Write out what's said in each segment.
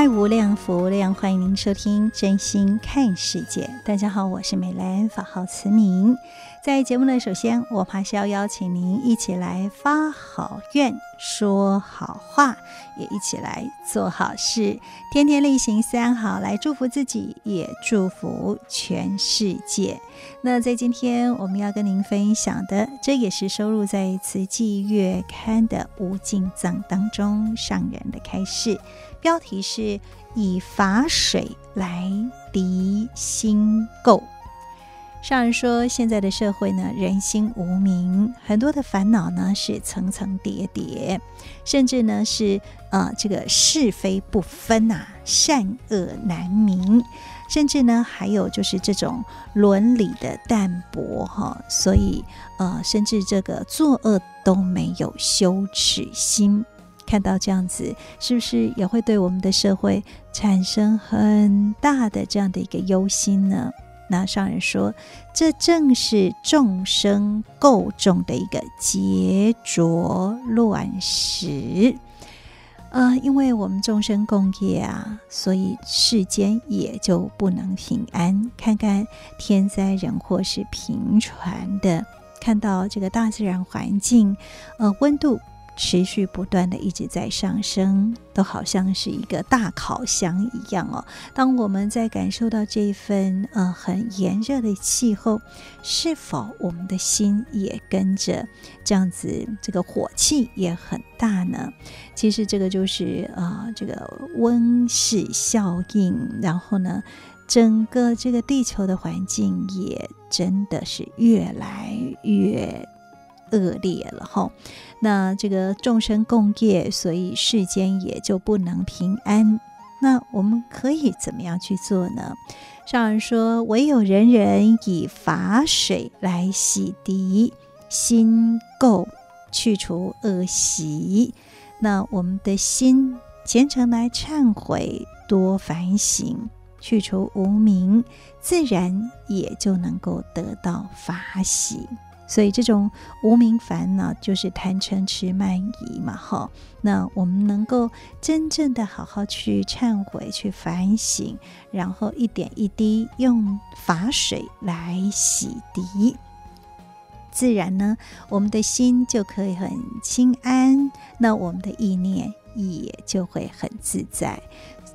爱无量福无量，欢迎您收听《真心看世界》。大家好，我是美兰，法号慈明。在节目呢，首先我还是要邀请您一起来发好愿、说好话，也一起来做好事，天天例行三好，来祝福自己，也祝福全世界。那在今天我们要跟您分享的，这也是收录在《慈济月刊》的《无尽藏》当中上人的开示。标题是以法水来涤心垢。上人说，现在的社会呢，人心无明，很多的烦恼呢是层层叠叠，甚至呢是呃这个是非不分呐、啊，善恶难明，甚至呢还有就是这种伦理的淡薄哈，所以呃甚至这个作恶都没有羞耻心。看到这样子，是不是也会对我们的社会产生很大的这样的一个忧心呢？那上人说，这正是众生垢重的一个结浊乱石。呃，因为我们众生共业啊，所以世间也就不能平安。看看天灾人祸是频传的，看到这个大自然环境，呃，温度。持续不断的一直在上升，都好像是一个大烤箱一样哦。当我们在感受到这份呃很炎热的气候，是否我们的心也跟着这样子，这个火气也很大呢？其实这个就是、呃，这个温室效应。然后呢，整个这个地球的环境也真的是越来越恶劣了哈。那这个众生共业，所以世间也就不能平安。那我们可以怎么样去做呢？上人说：“唯有人人以法水来洗涤心垢，去除恶习。那我们的心虔诚来忏悔，多反省，去除无明，自然也就能够得到法喜。”所以这种无名烦恼就是贪嗔痴慢疑嘛，哈。那我们能够真正的好好去忏悔、去反省，然后一点一滴用法水来洗涤，自然呢，我们的心就可以很清安，那我们的意念也就会很自在，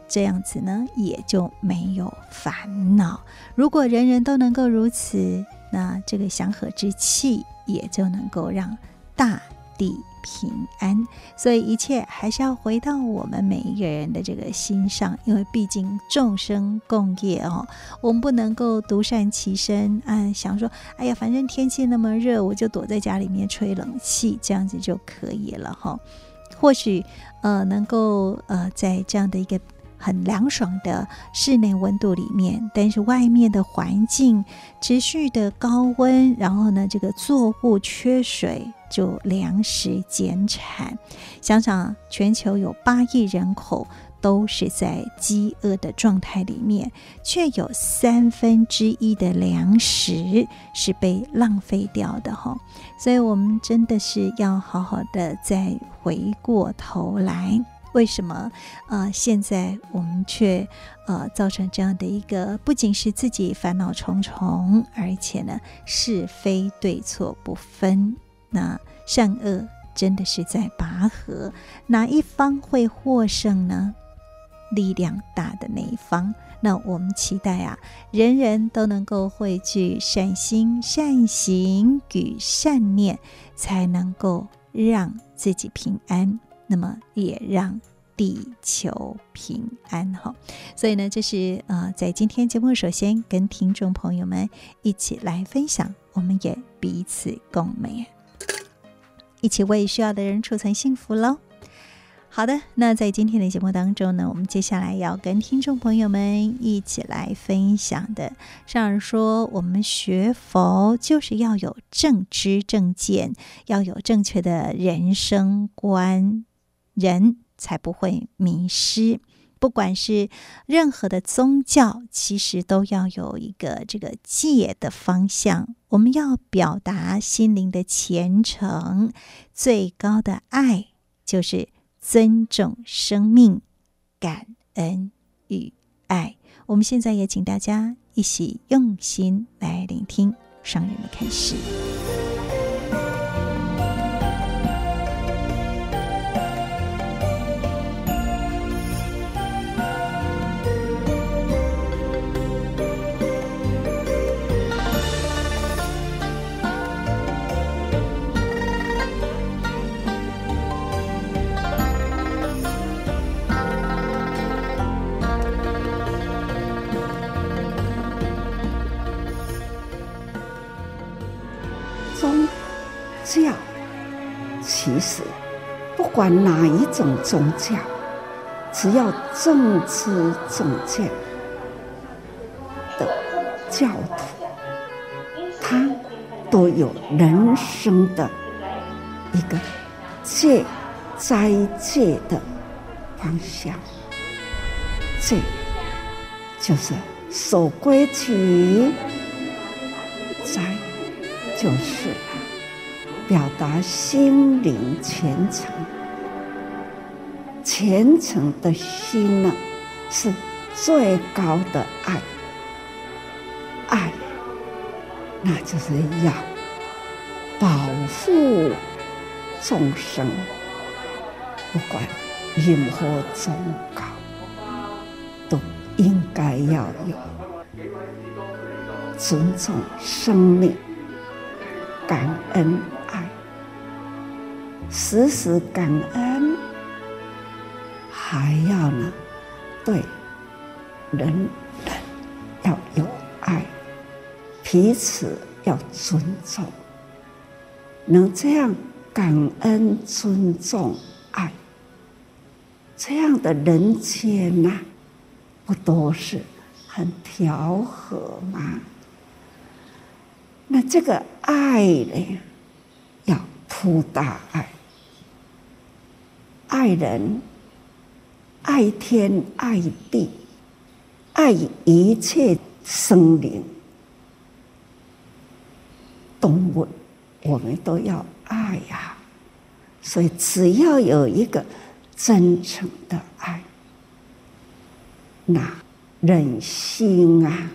这样子呢，也就没有烦恼。如果人人都能够如此。那这个祥和之气也就能够让大地平安，所以一切还是要回到我们每一个人的这个心上，因为毕竟众生共业哦，我们不能够独善其身啊，想说哎呀，反正天气那么热，我就躲在家里面吹冷气，这样子就可以了哈、哦。或许呃，能够呃，在这样的一个。很凉爽的室内温度里面，但是外面的环境持续的高温，然后呢，这个作物缺水，就粮食减产。想想全球有八亿人口都是在饥饿的状态里面，却有三分之一的粮食是被浪费掉的哈。所以，我们真的是要好好的再回过头来。为什么？呃，现在我们却呃造成这样的一个，不仅是自己烦恼重重，而且呢是非对错不分，那善恶真的是在拔河，哪一方会获胜呢？力量大的那一方。那我们期待啊，人人都能够汇聚善心、善行与善念，才能够让自己平安，那么也让地球平安哈。所以呢，这是呃，在今天节目首先跟听众朋友们一起来分享，我们也彼此共勉，一起为需要的人储存幸福喽。好的，那在今天的节目当中呢，我们接下来要跟听众朋友们一起来分享的，上人说，我们学佛就是要有正知正见，要有正确的人生观，人才不会迷失。不管是任何的宗教，其实都要有一个这个戒的方向。我们要表达心灵的虔诚，最高的爱就是。尊重生命，感恩与爱。我们现在也请大家一起用心来聆听上人的开始教，其实。不管哪一种宗教，只要正知正见的教徒，他都有人生的一个戒斋戒的方向。戒就是守规矩，斋就是表达心灵虔诚。虔诚的心呢，是最高的爱。爱，那就是要保护众生，不管任何宗教，都应该要有尊重生命、感恩，时时感恩。还要呢，对人人要有爱，彼此要尊重，能这样感恩、尊重、爱，这样的人间呐、不都是很调和吗？那这个爱呢，要铺大爱，爱人。爱天爱地，爱一切生灵、动物，我们都要爱呀。所以，只要有一个真诚的爱，那忍心啊，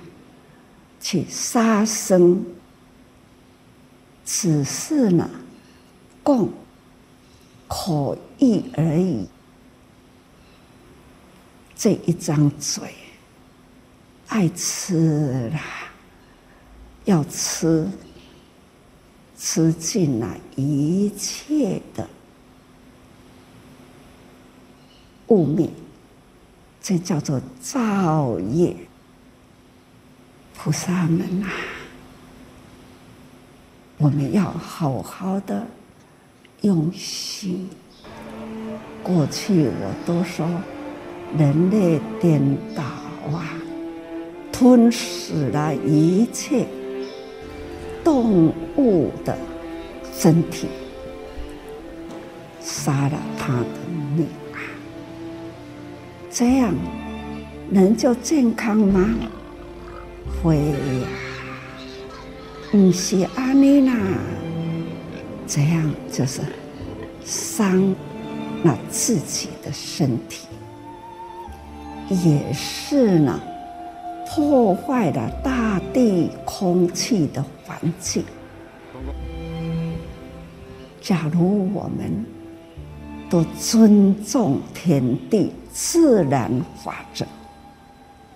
去杀生，只是呢，供可欲而已。这一张嘴，爱吃啦，要吃，吃尽了一切的物命，这叫做造业。菩萨们呐，我们要好好的用心。过去我都说。人类颠倒啊，吞噬了一切动物的身体，杀了他的命啊！这样人就健康吗？会呀，不是安妮娜，这样就是伤那自己的身体。也是呢，破坏了大地空气的环境。假如我们都尊重天地自然法则，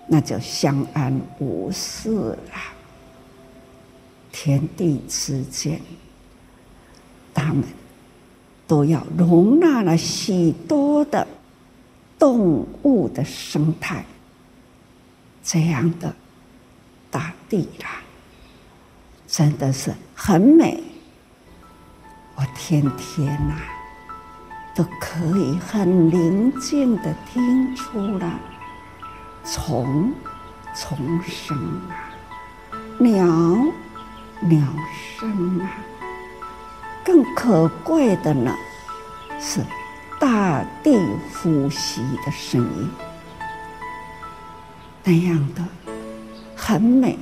那就相安无事了。天地之间，他们都要容纳了许多的动物的生态，这样的大地啦，真的是很美。我天天呐、都可以很宁静的听出了虫虫声啊，鸟鸟声啊，更可贵的呢是大地呼吸的声音，那样的很美，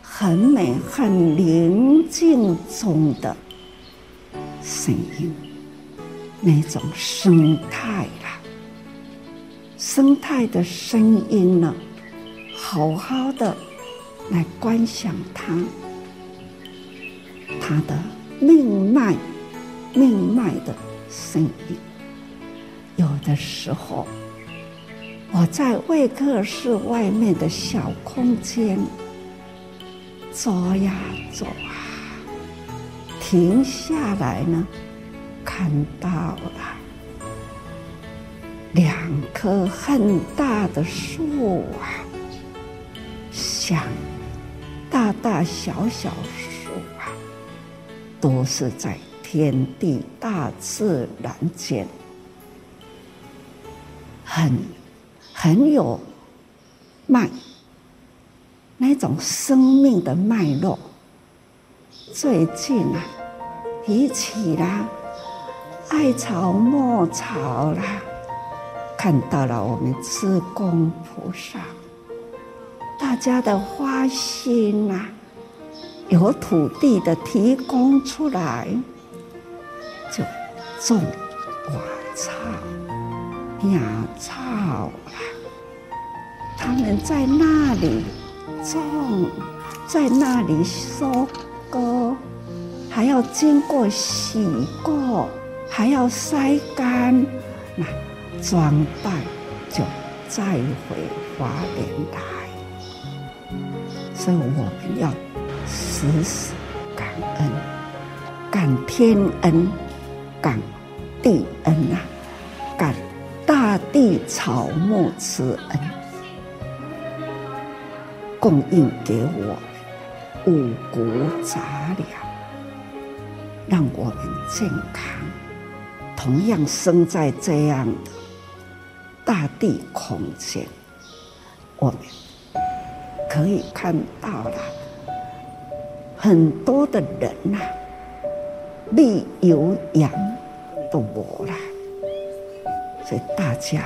很美，很宁静中的声音，那种生态啦，生态的声音呢，好好的来观想它，它的命脉，命脉的声音。有的时候，我在会客室外面的小空间走呀走啊。停下来呢，看到了两棵很大的树啊，像大大小小，都是在天地大自然间，很很有脉，那种生命的脉络。最近啊，提起啦，艾草、墨草啦，看到了我们慈公菩萨，大家的花心呐，有土地的提供出来，就种花草、鸟草啦，他们在那里种，在那里收割。还要经过洗过，还要晒干，那装袋就再回华莲来。所以我们要时时感恩，感天恩，感地恩啊，感大地草木之恩，供应给我五谷杂粮。让我们健康，同样生在这样的大地空间，我们可以看到了很多的人呐、啊，力有氧都没了，所以大家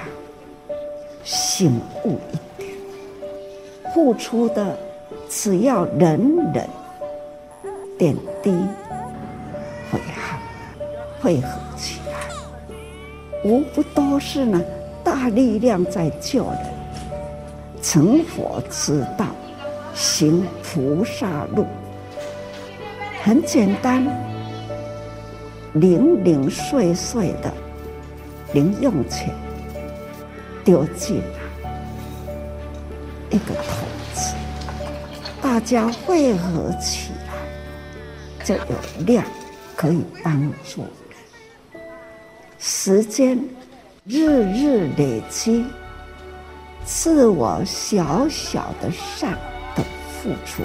醒悟一点，付出的只要人人点滴。会好，汇合起来，无不都是呢大力量在救人，成佛之道，行菩萨路，很简单，零零碎碎的零用钱丢进一个桶子，大家汇合起来就有量。可以帮助人，时间日日累积，自我小小的善的付出，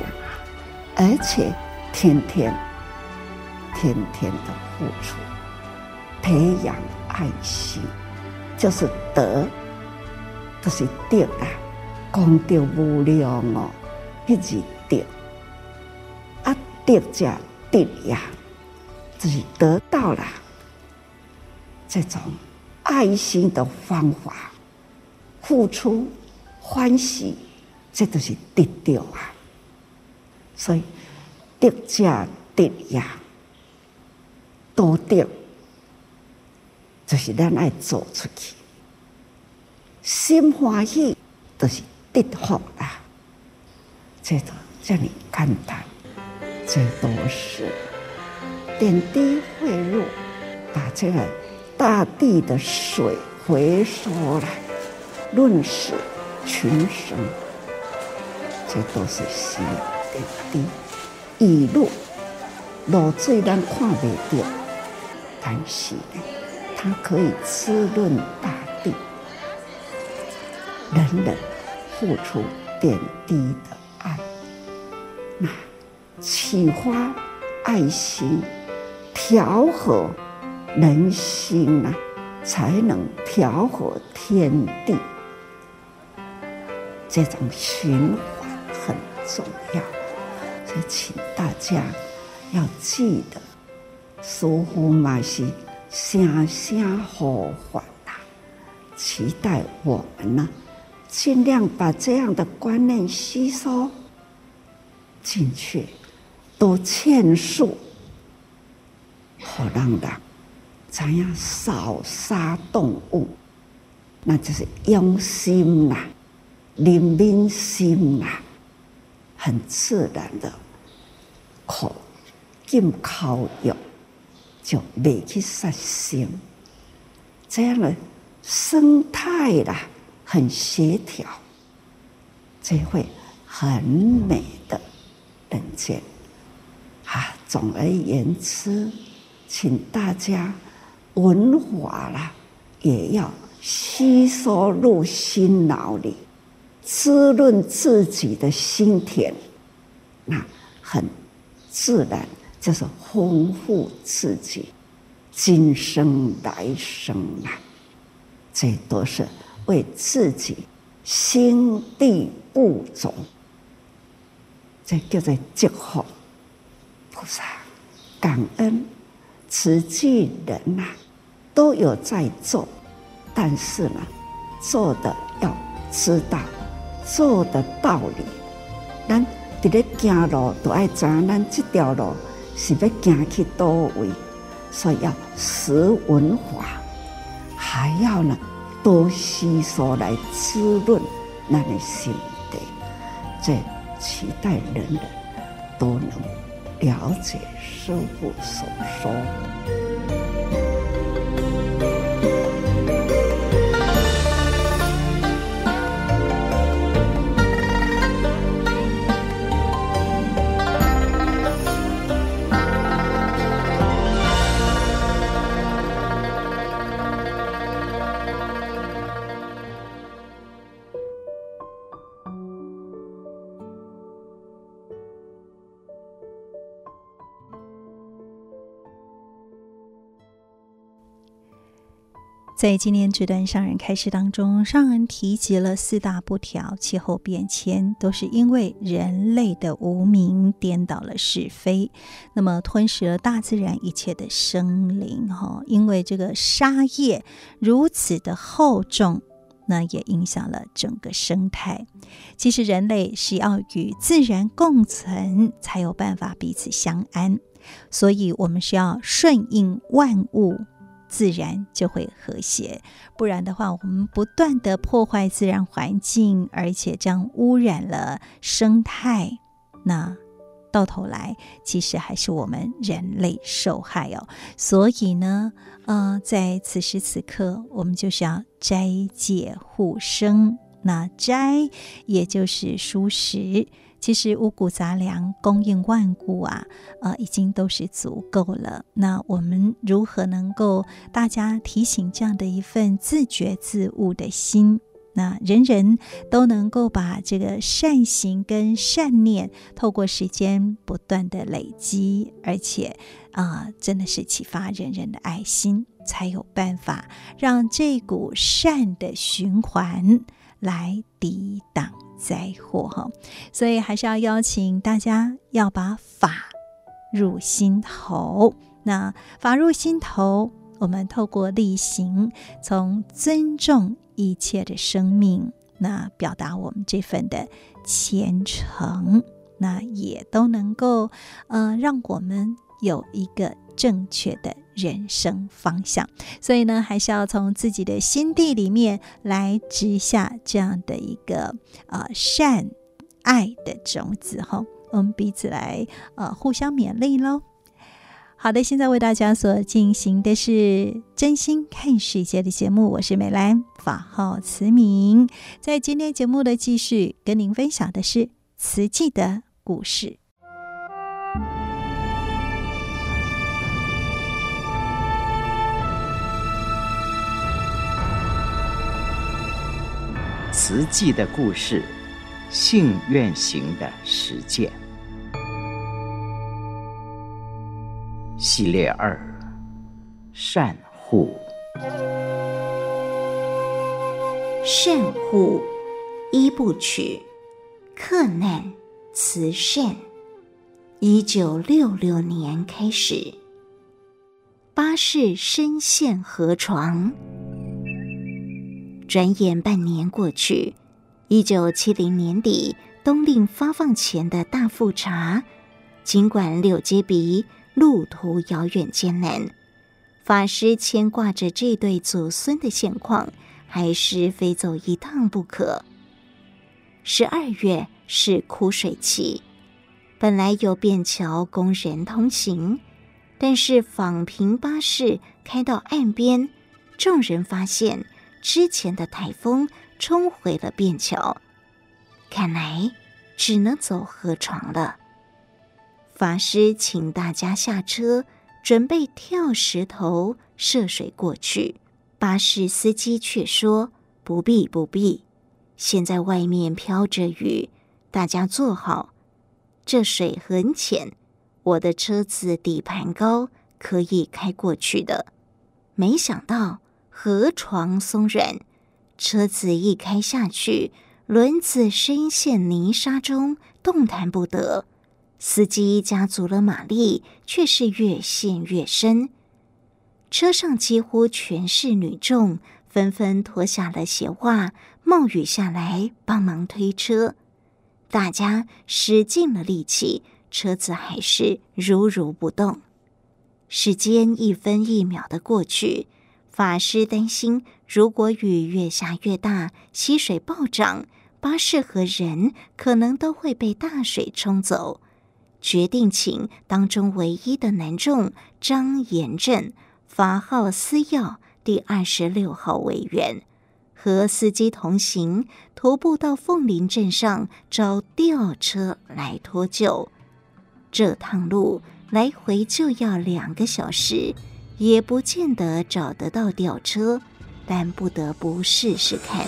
而且天天天天的付出，培养爱心，就是德，就是德啊，功德无量哦，一直德，啊德加德呀。自己得到了这种爱心的方法，付出欢喜，这都是得到啊。所以得加得呀，多得，就是咱爱走出去，心欢喜都是得福啦。这种叫你简单，这都是。点滴汇入，把这个大地的水回收来，润湿群生，这都是心点滴。雨露露水咱看不到，但是呢，它可以滋润大地。人人付出点滴的爱，那启发爱心，调和人心啊，才能调和天地。这种循环很重要，也请大家要记得，师父嘛是声声呼唤啊，期待我们呢。尽量把这样的观念吸收进去，多劝说，好让人怎样少杀动物，那就是用心啦，怜悯心啦，很自然的口进口用，就未去杀生，这样的生态啦。很协调，这会很美的人间啊！总而言之，请大家文化啦，也要吸收入心脑里，滋润自己的心田，那很自然就是丰富自己今生来生啊！这都是。为自己心地不足，这叫做祝福菩萨感恩慈济人呐、都有在做，但是呢，做的要知道做的道理，能伫咧行路都爱知，咱这条路是要行去多位，所以要识文化，还要呢。多吸收来滋润那的心地，这期待人人都能了解师父所说。在今天这段上人开示当中，上人提及了四大不调、气候变迁，都是因为人类的无明颠倒了是非，那么吞噬了大自然一切的生灵。哈，因为这个杀业如此的厚重，那也影响了整个生态。其实人类是要与自然共存，才有办法彼此相安，所以我们是要顺应万物。自然就会和谐，不然的话，我们不断的破坏自然环境，而且这样污染了生态，那到头来其实还是我们人类受害哦。所以呢，呃，在此时此刻，我们就是要斋戒护生，那斋也就是蔬食。其实五谷杂粮供应万物啊，呃，已经都是足够了。那我们如何能够大家提醒这样的一份自觉自悟的心？那人人都能够把这个善行跟善念透过时间不断的累积，而且啊、真的是启发人人的爱心，才有办法让这股善的循环来抵挡。灾祸哈，所以还是要邀请大家要把法入心头。那法入心头，我们透过力行，从尊重一切的生命，那表达我们这份的虔诚，那也都能够呃，让我们有一个正确的人生方向，所以呢，还是要从自己的心地里面来植下这样的一个呃善爱的种子哈。我们彼此来呃互相勉励喽。好的，现在为大家所进行的是真心看世界的节目，我是美兰，法号慈明。在今天节目的继续跟您分享的是慈济的故事。慈济的故事，信愿行的实践。系列二：善护。善护一部曲，克难慈善。一九六六年开始，巴士深陷河床。转眼半年过去，一九七零年底冬令发放前的大富察，尽管六阶鼻。路途遥远艰难，法师牵挂着这对祖孙的现况，还是非走一趟不可。十二月是枯水期，本来有便桥供人通行，但是访平巴士开到岸边，众人发现之前的台风冲毁了便桥，看来只能走河床了。法师请大家下车，准备跳石头涉水过去。巴士司机却说：“不必，不必。现在外面飘着雨，大家坐好。这水很浅，我的车子底盘高，可以开过去的。”没想到河床松软，车子一开下去，轮子深陷泥沙中，动弹不得。司机加足了马力，却是越陷越深。车上几乎全是女众，纷纷脱下了鞋袜，冒雨下来帮忙推车。大家使尽了力气，车子还是如如不动。时间一分一秒的过去，法师担心，如果雨越下越大，溪水暴涨，巴士和人可能都会被大水冲走。决定请当中唯一的男众张延正，法号思耀，第二十六号委员，和司机同行，徒步到凤林镇上找吊车来脱救。这趟路来回就要两个小时，也不见得找得到吊车，但不得不试试看。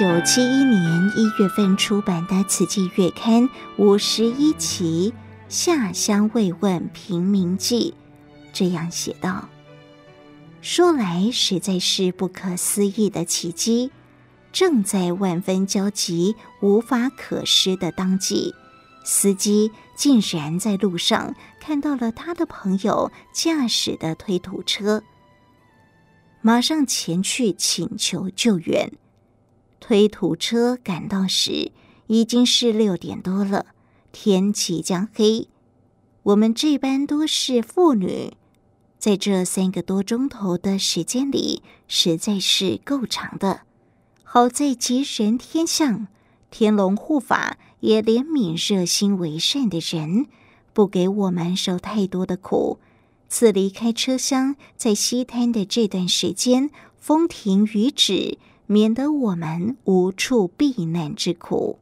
九七一年一月份出版的《慈济月刊》五十一期《下乡慰问贫民记》这样写道：“说来实在是不可思议的奇迹，正在万分焦急、无法可施的当季，司机竟然在路上看到了他的朋友驾驶的推土车，马上前去请求救援。”推土车赶到时，已经是六点多了，天即将黑。我们这班多是妇女，在这三个多钟头的时间里，实在是够长的。好在吉神天相，天龙护法也怜悯热心为善的人，不给我们受太多的苦。自离开车厢，在西滩的这段时间，风停雨止。免得我们无处避难之苦。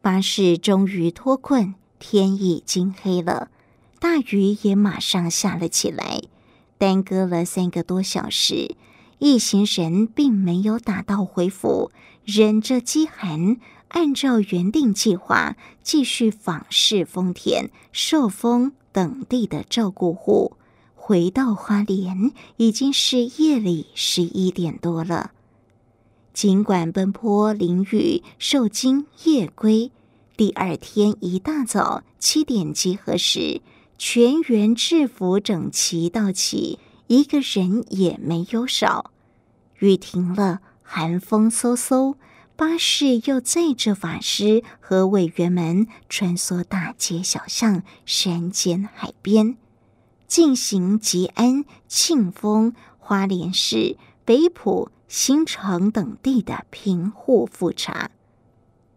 巴士终于脱困，天已经黑了，大雨也马上下了起来，耽搁了三个多小时。一行人并没有打道回府，忍着饥寒，按照原定计划继续访视丰田、寿丰等地的照顾户。回到花莲，已经是夜里十一点多了。尽管奔波淋雨受惊夜归，第二天一大早七点集合时，全员制服整齐到齐，一个人也没有少。雨停了，寒风嗖嗖，巴士又载着法师和委员们穿梭大街小巷、山间海边，进行吉安、庆丰、花莲市、北埔、新城等地的贫户复查。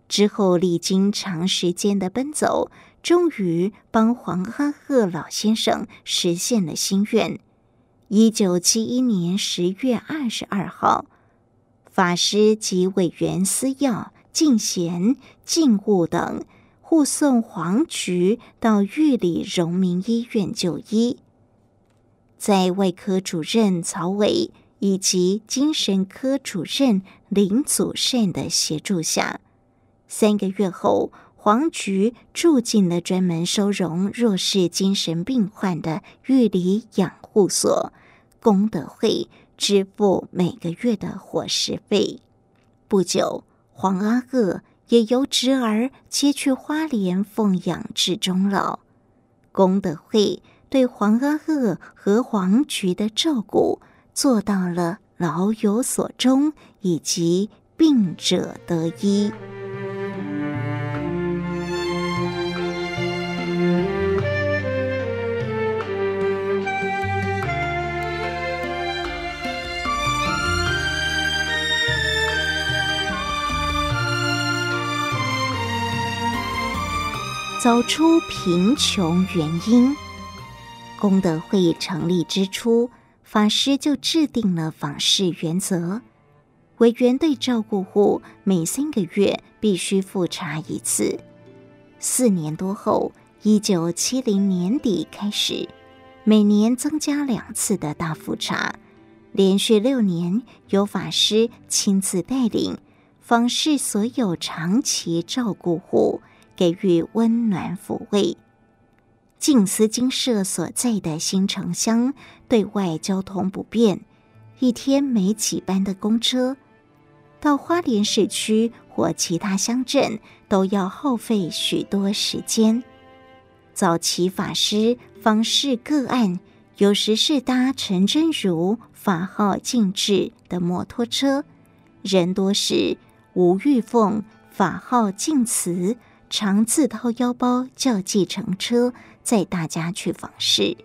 之后，历经长时间的奔走，终于帮黄阿赫老先生实现了心愿。一九七一年十月二十二号，法师及委员司要、进贤、敬物等护送黄菊到玉里荣民医院就医。在外科主任曹伟以及精神科主任林祖善的协助下，三个月后，黄菊住进了专门收容弱势精神病患的玉里养护所。功德会支付每个月的伙食费。不久，黄阿赫也由侄儿接去花莲奉养至终老。功德会对黄阿赫和黄菊的照顾做到了老有所终，以及病者得医。走出贫穷原因。功德会成立之初，法师就制定了访视原则：委员对照顾户每三个月必须复查一次。四年多后，一九七零年底开始，每年增加两次的大复查，连续六年由法师亲自带领访视所有长期照顾户。给予温暖抚慰。静思精舍所在的新城乡对外交通不便，一天没几班的公车，到花莲市区或其他乡镇都要耗费许多时间。早期法师访视个案，有时是搭陈真如法号静智的摩托车，人多时吴玉凤法号静慈。常自掏腰包叫计程车载大家去访视。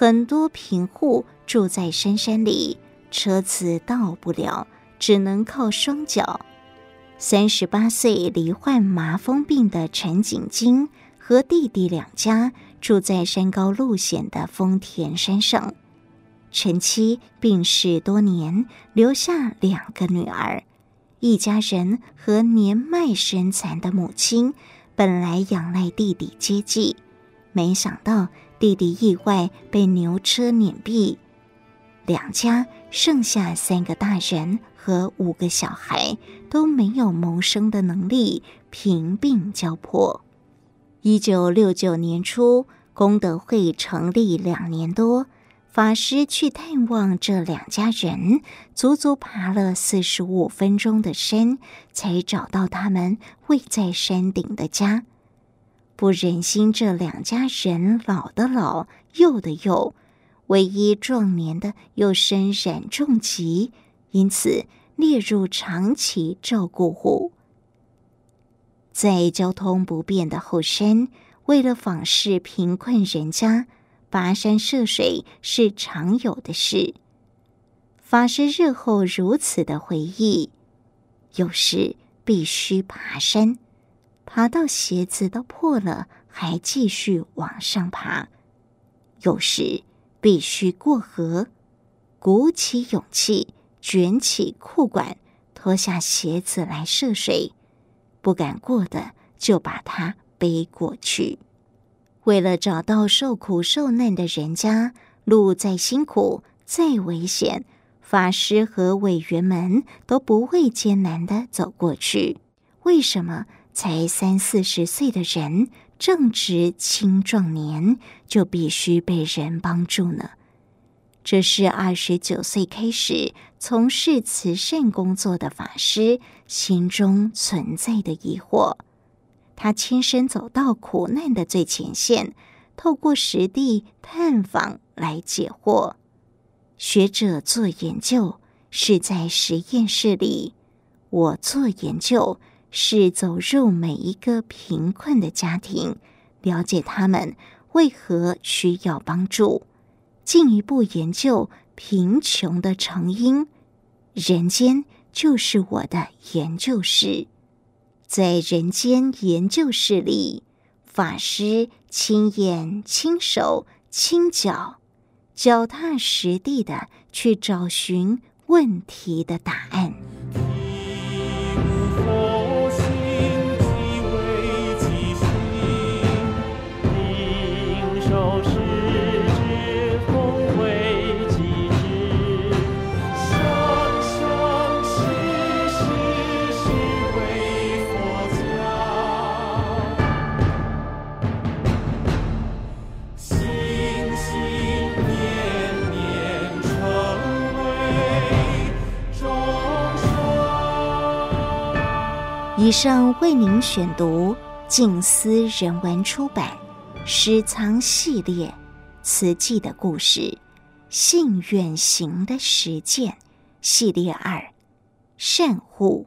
很多贫户住在深山里，车子到不了，只能靠双脚。三十八岁罹患麻风病的陈景金和弟弟两家住在山高路险的丰田山上。陈妻病逝多年，留下两个女儿。一家人和年迈身残的母亲本来仰赖弟弟接济，没想到弟弟意外被牛车碾毙，两家剩下三个大人和五个小孩都没有谋生的能力，贫病交迫。一九六九年初，功德会成立两年多。法师去探望这两家人，足足爬了四十五分钟的山，才找到他们位在山顶的家。不忍心这两家人老的老，幼的幼，唯一壮年的又身染重疾，因此列入长期照顾户。在交通不便的后山，为了访视贫困人家。跋山涉水是常有的事。法师日后如此的回忆：有时必须爬山，爬到鞋子都破了，还继续往上爬；有时必须过河，鼓起勇气，卷起裤管，脱下鞋子来涉水；不敢过的，就把它背过去。为了找到受苦受难的人家，路再辛苦再危险，法师和委员们都不畏艰难地走过去。为什么才三四十岁的人，正值青壮年，就必须被人帮助呢？这是二十九岁开始从事慈善工作的法师心中存在的疑惑。他亲身走到苦难的最前线，透过实地探访来解惑。学者做研究是在实验室里，我做研究是走入每一个贫困的家庭，了解他们为何需要帮助，进一步研究贫穷的成因。人间就是我的研究室，在人间研究室里，法师亲眼、亲手、亲脚，脚踏实地的去找寻问题的答案。以上为您选读静思人文出版《诗藏系列》词记的故事，信远行的实践系列二，善护，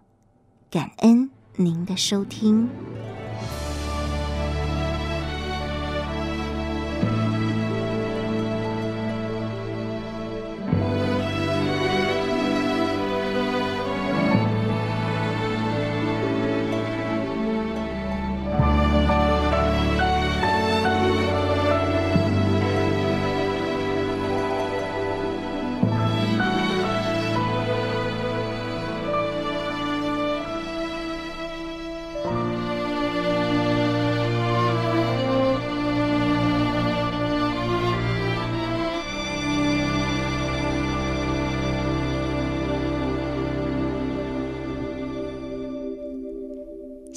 感恩您的收听。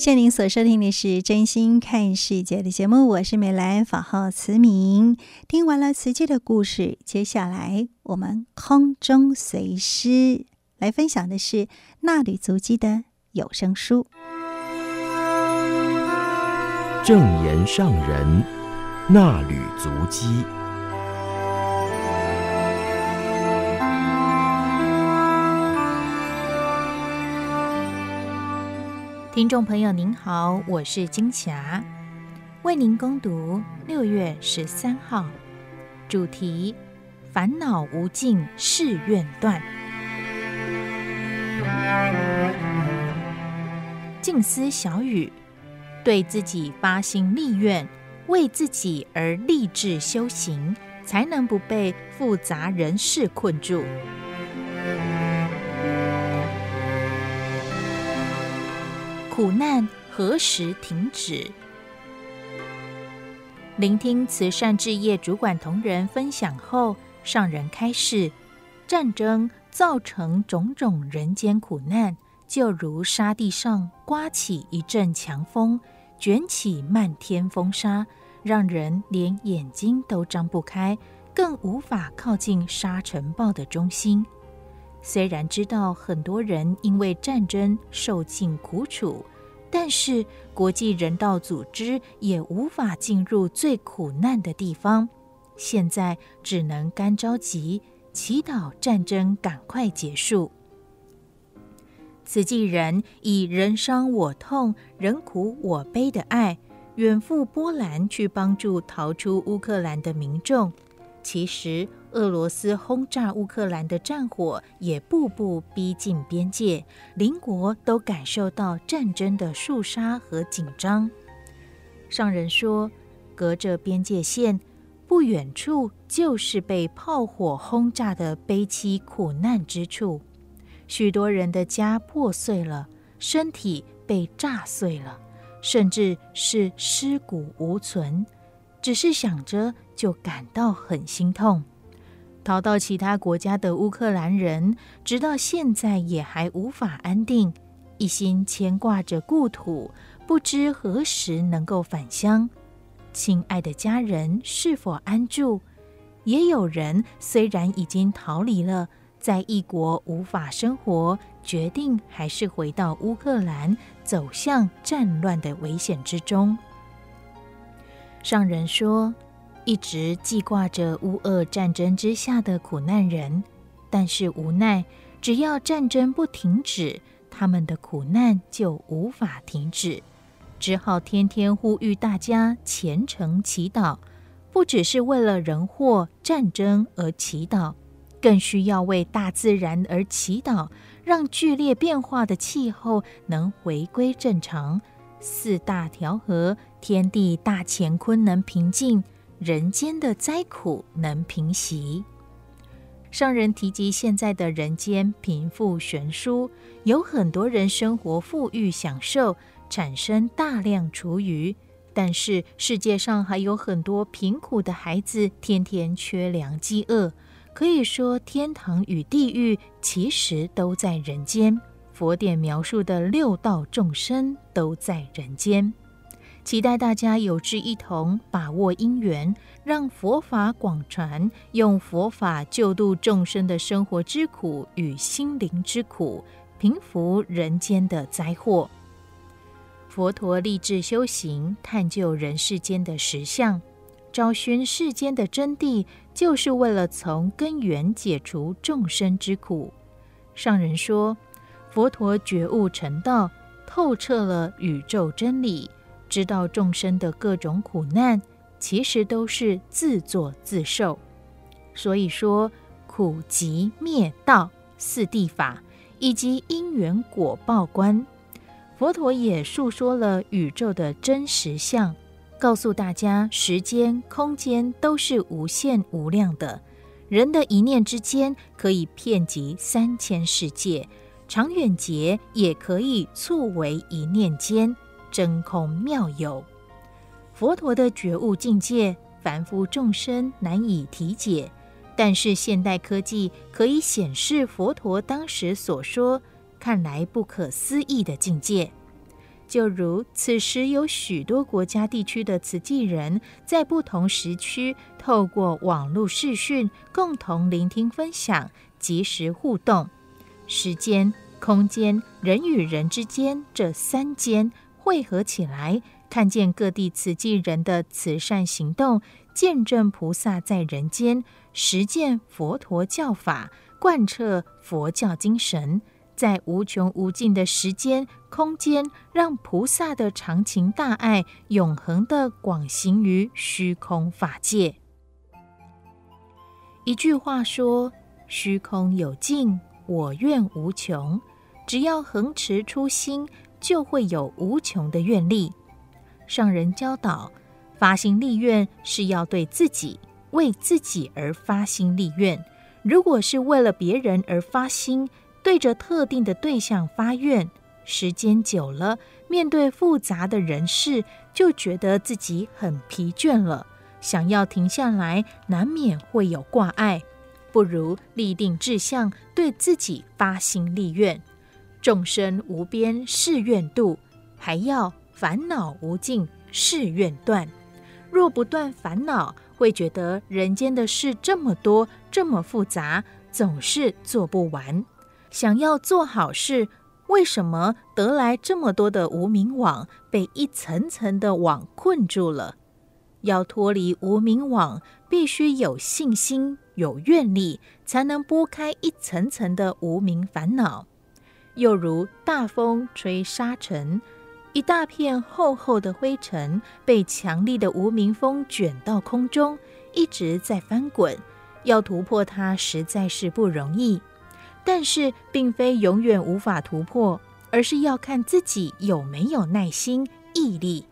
谢您所收听的是《真心看世界》的节目，我是美兰，法号慈明。听完了慈济的故事，接下来我们空中随师来分享的是纳履足迹的有声书。正言上人纳履足迹。听众朋友您好，我是金霞，为您攻读六月十三号主题：烦恼无尽誓愿断。静思小语，对自己发心立愿，为自己而立志修行，才能不被复杂人事困住。苦难何时停止？聆听慈善置业主管同仁分享后，上人开示：战争造成种种人间苦难，就如沙地上刮起一阵强风，卷起漫天风沙，让人连眼睛都张不开，更无法靠近沙尘暴的中心。虽然知道很多人因为战争受尽苦楚，但是国际人道组织也无法进入最苦难的地方，现在只能干着急，祈祷战争赶快结束。慈济人以人伤我痛、人苦我悲的爱，远赴波兰去帮助逃出乌克兰的民众。其实，俄罗斯轰炸乌克兰的战火也步步逼近边界，邻国都感受到战争的肃杀和紧张。上人说，隔着边界线，不远处就是被炮火轰炸的悲凄苦难之处，许多人的家破碎了，身体被炸碎了，甚至是尸骨无存。只是想着就感到很心痛。逃到其他国家的乌克兰人，直到现在也还无法安定，一心牵挂着故土，不知何时能够返乡。亲爱的家人是否安住？也有人虽然已经逃离了，在异国无法生活，决定还是回到乌克兰，走向战乱的危险之中。上人说，一直记挂着乌俄战争之下的苦难人，但是无奈，只要战争不停止，他们的苦难就无法停止，只好天天呼吁大家虔诚祈祷，不只是为了人祸战争而祈祷，更需要为大自然而祈祷，让剧烈变化的气候能回归正常，四大调和，天地大乾坤能平静，人间的灾苦能平息。上人提及，现在的人间贫富悬殊，有很多人生活富裕享受，产生大量厨余，但是世界上还有很多贫苦的孩子，天天缺粮饥饿。可以说，天堂与地狱其实都在人间。佛典描述的六道众生都在人间。期待大家有志一同，把握因缘，让佛法广传，用佛法救度众生的生活之苦与心灵之苦，平伏人间的灾祸。佛陀立志修行，探究人世间的实相，找寻世间的真谛，就是为了从根源解除众生之苦。上人说，佛陀觉悟成道，透彻了宇宙真理。知道众生的各种苦难，其实都是自作自受。所以说，苦集灭道四谛法，以及因缘果报观，佛陀也述说了宇宙的真实相，告诉大家时间、空间都是无限无量的，人的一念之间可以遍及三千世界，长远劫也可以促为一念间。真空妙有，佛陀的觉悟境界，凡夫众生难以体解。但是现代科技可以显示佛陀当时所说，看来不可思议的境界。就如此时有许多国家地区的慈济人，在不同时区透过网络视讯，共同聆听分享，即时互动。时间、空间、人与人之间这三间。汇合起来，看见各地慈济人的慈善行动，见证菩萨在人间实践佛陀教法，贯彻佛教精神，在无穷无尽的时间空间，让菩萨的长情大爱永恒地广行于虚空法界。一句话说：“虚空有尽，我愿无穷。”只要恒持初心。就会有无穷的愿力。上人教导，发心立愿是要对自己、为自己而发心立愿。如果是为了别人而发心，对着特定的对象发愿，时间久了，面对复杂的人事，就觉得自己很疲倦了，想要停下来，难免会有挂碍。不如立定志向，对自己发心立愿。众生无边誓愿度，还要烦恼无尽誓愿断。若不断烦恼，会觉得人间的事这么多，这么复杂，总是做不完。想要做好事，为什么得来这么多的无名网，被一层层的网困住了？要脱离无名网，必须有信心、有愿力，才能拨开一层层的无名烦恼。又如大风吹沙尘，一大片厚厚的灰尘被强力的无名风卷到空中，一直在翻滚。要突破它实在是不容易，但是并非永远无法突破，而是要看自己有没有耐心、毅力。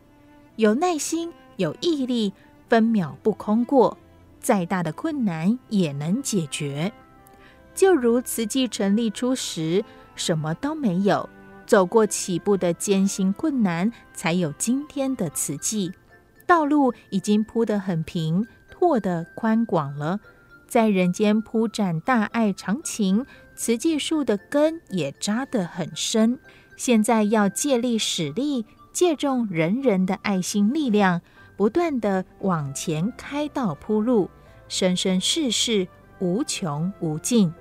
有耐心、有毅力，分秒不空过，再大的困难也能解决。就如慈济成立初时。什么都没有，走过起步的艰辛困难，才有今天的慈济。道路已经铺得很平，拓得宽广了，在人间铺展大爱长情，慈济树的根也扎得很深。现在要借力使力，借重人人的爱心力量，不断地往前开道铺路，生生世世无穷无尽。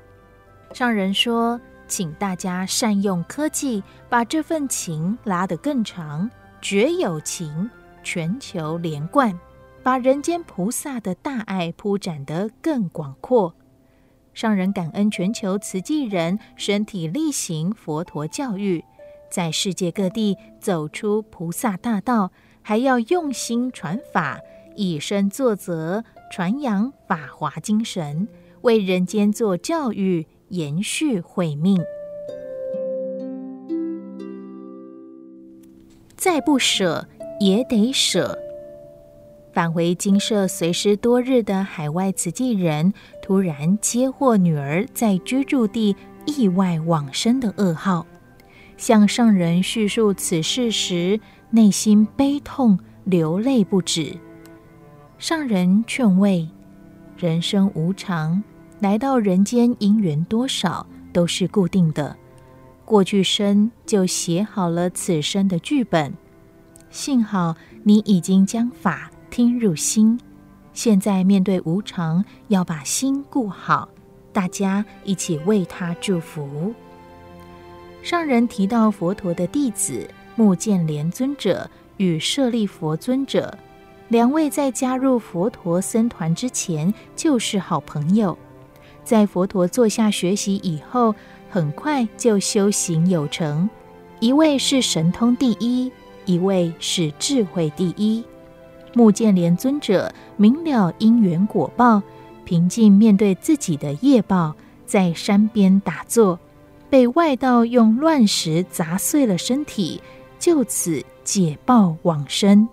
上人说。请大家善用科技，把这份情拉得更长，绝有情，全球连贯，把人间菩萨的大爱铺展得更广阔。上人感恩全球慈济人身体力行佛陀教育，在世界各地走出菩萨大道，还要用心传法，以身作则，传扬法华精神，为人间做教育，延续慧命。再不舍也得舍。返回精舍随师多日的海外慈济人，突然接获女儿在居住地意外往生的噩耗，向上人叙述此事时，内心悲痛，流泪不止。上人劝慰：人生无常，来到人间因缘多少都是固定的，过去生就写好了此生的剧本。幸好你已经将法。听入心，现在面对无常，要把心顾好。大家一起为他祝福。上人提到佛陀的弟子目犍连尊者与舍利佛尊者两位，在加入佛陀僧团之前就是好朋友，在佛陀座下学习以后，很快就修行有成。一位是神通第一，一位是智慧第一。目犍连尊者明了因缘果报，平静面对自己的业报，在山边打坐，被外道用乱石砸碎了身体，就此解报往生。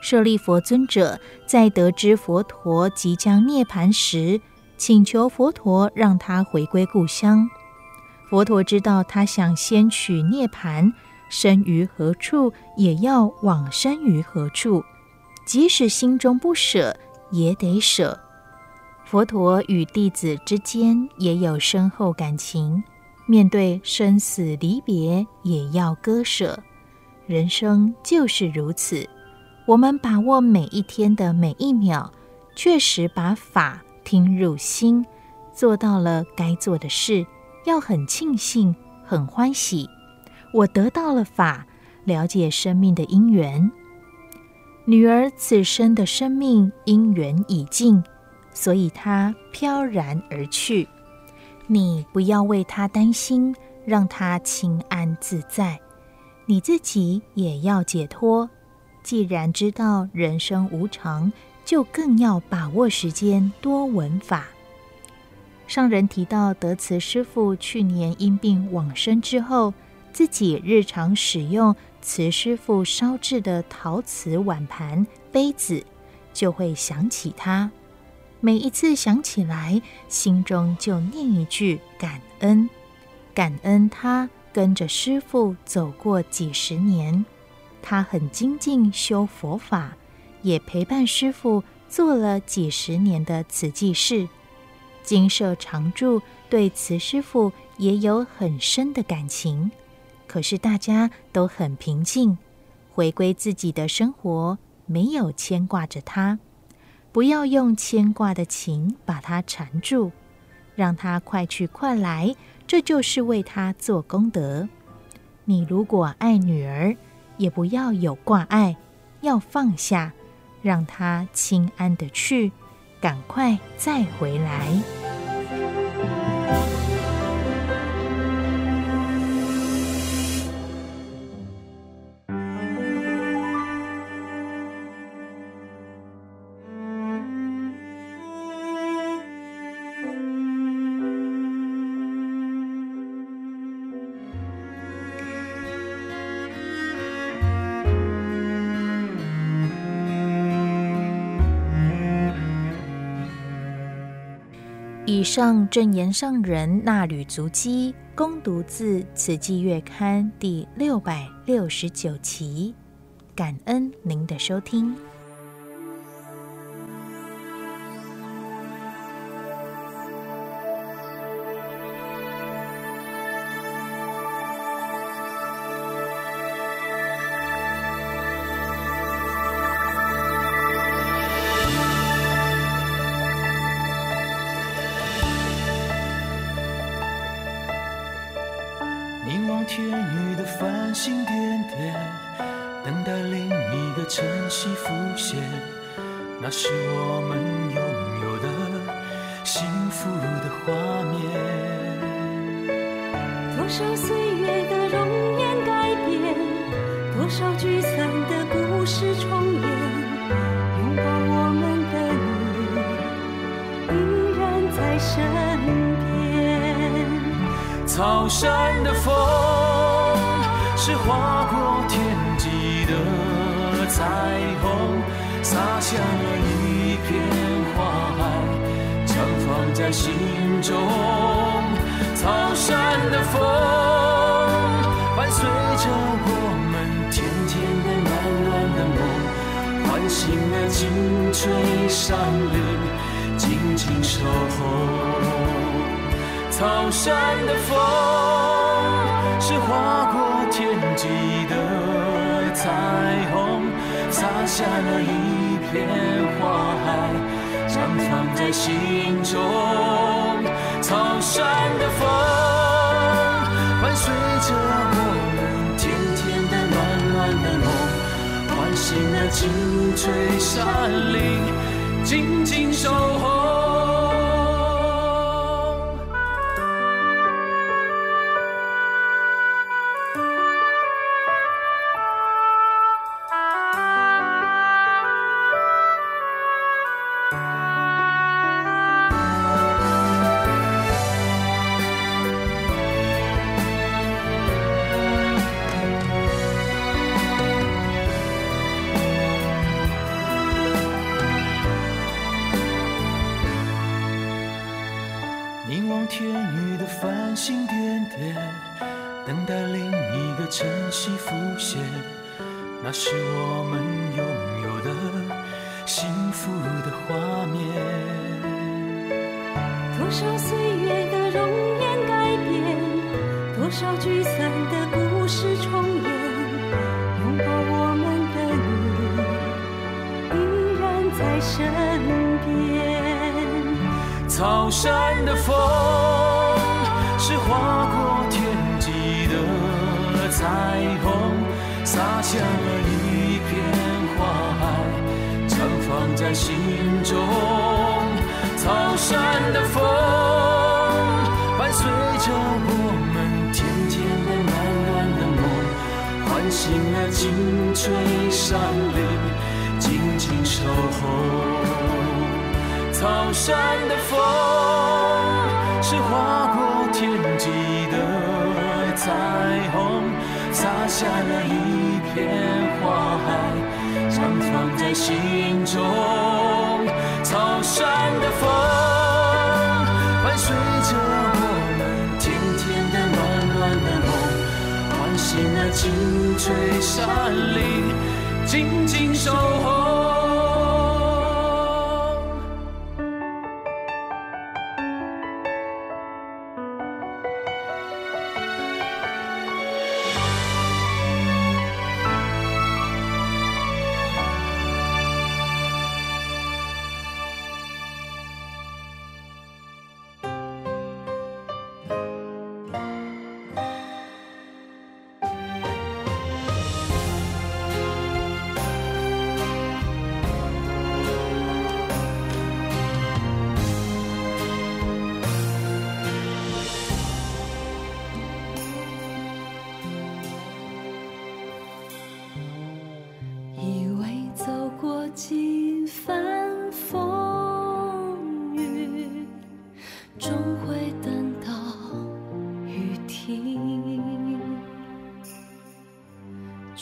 舍利佛尊者在得知佛陀即将涅槃时，请求佛陀让他回归故乡。佛陀知道他想先取涅槃。生于何处，也要往生于何处。即使心中不舍，也得舍。佛陀与弟子之间也有深厚感情，面对生死离别，也要割舍。人生就是如此，我们把握每一天的每一秒，确实把法听入心，做到了该做的事，要很庆幸，很欢喜。我得到了法，了解生命的因缘。女儿此生的生命因缘已尽，所以她飘然而去。你不要为她担心，让她清安自在。你自己也要解脱。既然知道人生无常，就更要把握时间，多闻法。上人提到德慈师父去年因病往生之后。自己日常使用慈师父烧制的陶瓷碗盘、杯子，就会想起他。每一次想起来，心中就念一句感恩，感恩他跟着师父走过几十年，他很精进修佛法，也陪伴师傅做了几十年的慈济事。金舍常住，对慈师父也有很深的感情。可是大家都很平静，回归自己的生活，没有牵挂着他。不要用牵挂的情把他缠住，让他快去快来，这就是为他做功德。你如果爱女儿，也不要有挂碍，要放下，让他轻安的去，赶快再回来。上正言上人衲履足迹，恭读自《此季月刊》第六百六十九期，感恩您的收听。风，是划过天际的彩虹，洒下一片花海，绽放在心中。草山的风，伴随着我们甜甜的、暖暖的梦，唤醒了青翠山林，静静守候。草山的风。是划过天际的彩虹，洒下了一片花海，绽放在心中。草山的风，伴随着我们甜甜的、暖暖的梦，唤醒了青翠山林，静静守候。身边草山的风，是划过天际的彩虹，洒下了一片花海，绽放在心中。草山的风，伴随着我们甜甜的、暖暖的梦，唤醒了青翠山林，静守候。草山的风是划过天际的彩虹，洒下了一片花海，绽放在心中。草山的风伴随着我们甜甜的、暖暖的梦，唤醒了青翠山林，静静守候。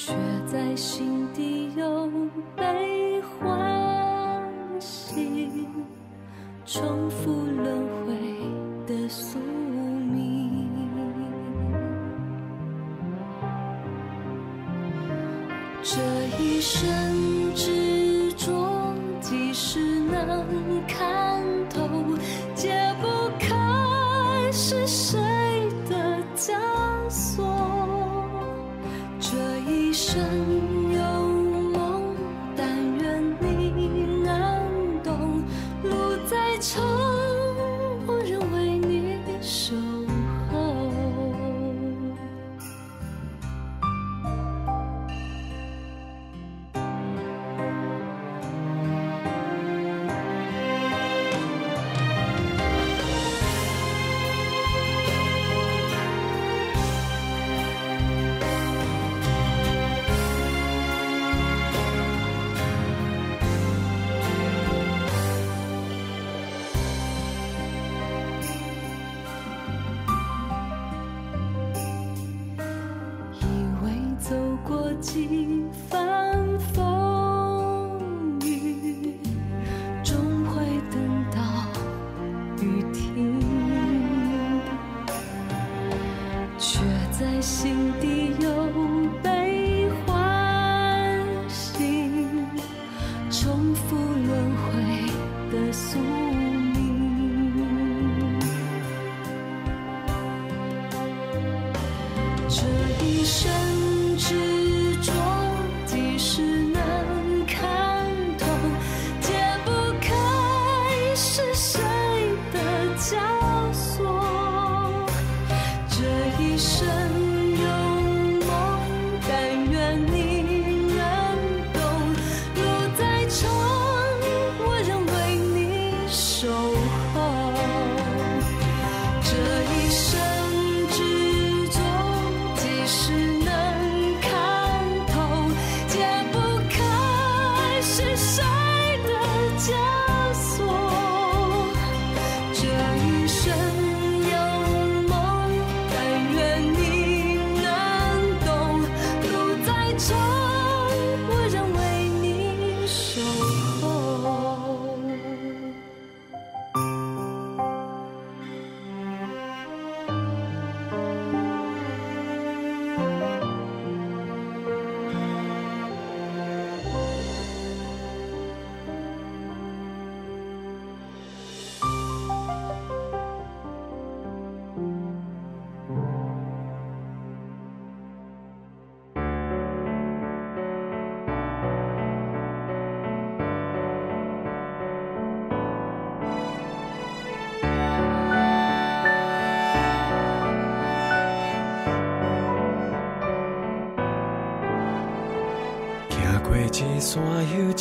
却在心底又被欢喜，重复轮回。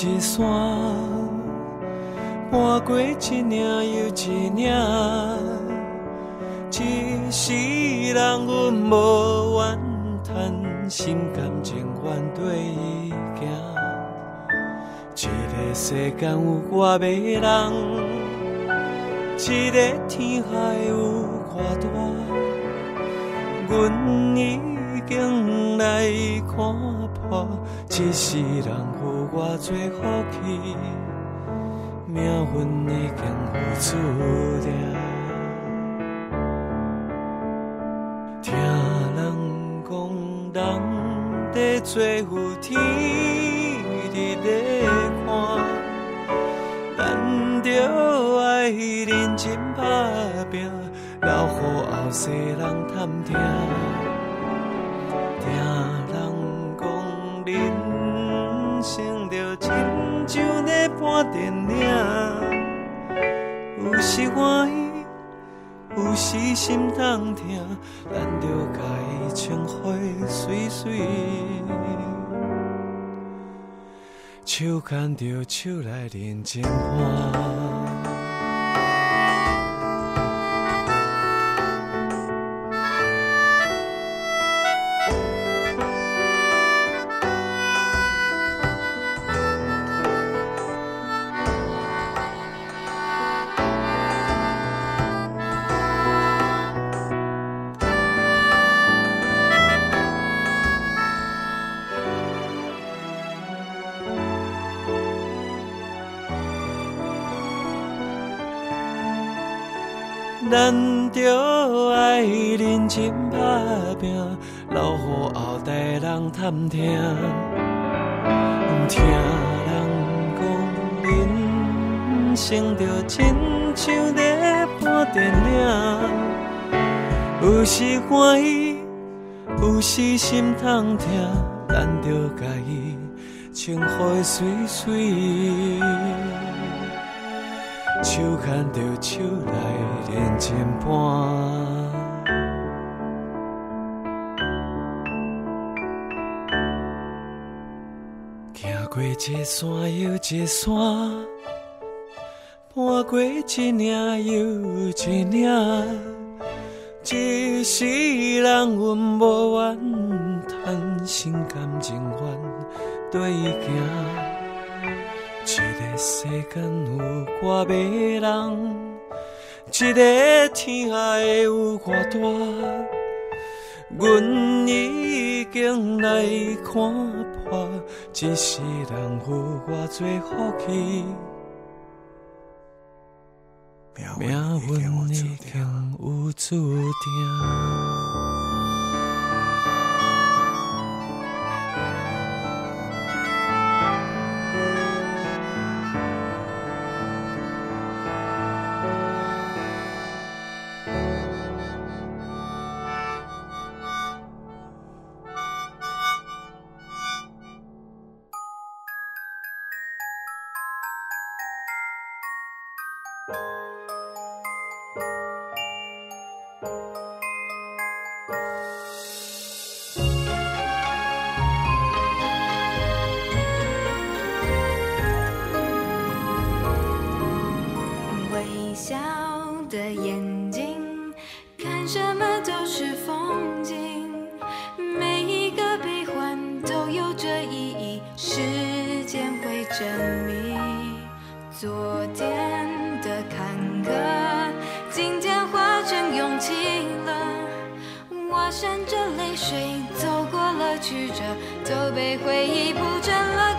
一山，搬过一岭又一岭，一世人阮无怨叹，心甘情愿跟伊行。一个世间有偌迷人，一个天海有偌大，阮已经来看破。一世人有偌济福气，命运已经付注定。听人讲，人在做有天在看，咱着爱认真打拼，留予后世人探听。看电影有时欢喜，有时心痛疼，咱着甲伊穿花水水，手牵着手来认真看。有时欢喜，有时心痛疼，咱着甲伊穿花水水。手牵着手来认真伴，行过一山又一山，搬过一岭又一岭，一世人阮无怨叹，心甘情愿跟伊行。这个世间有偌迷人，这个天海有偌大，阮已经来看破，一世人有偌济福气，命运已经有注定。曲折都被回忆铺成了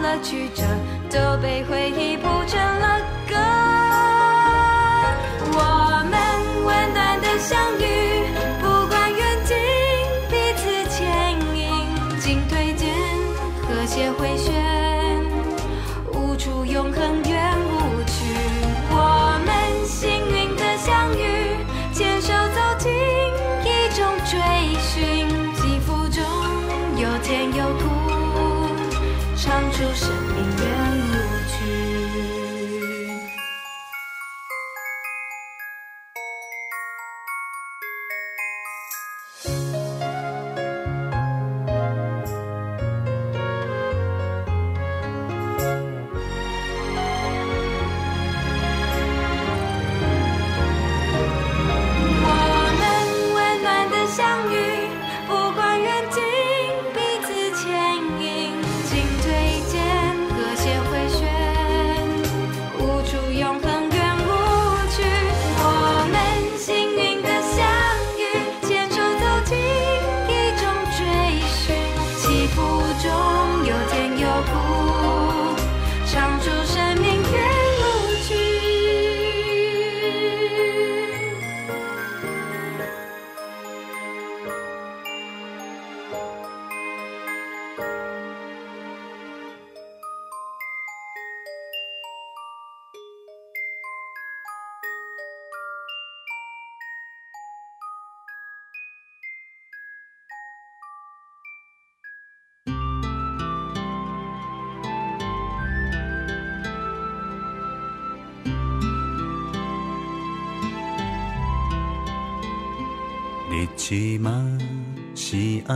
了曲折都被回忆铺成了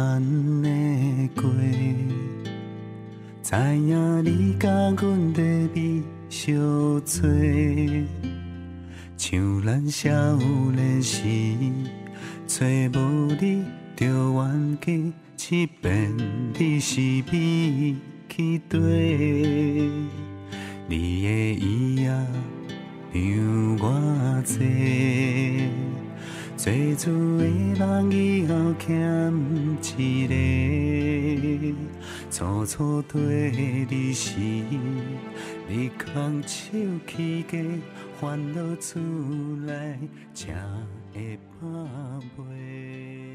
安尼过，知影你甲阮在味相做，像咱少年时，找无你着冤家，一遍你是美去对，你的伊仔让我坐。做主的人以后欠一个，初初对你时，你空手去家烦恼出来，才会怕袂。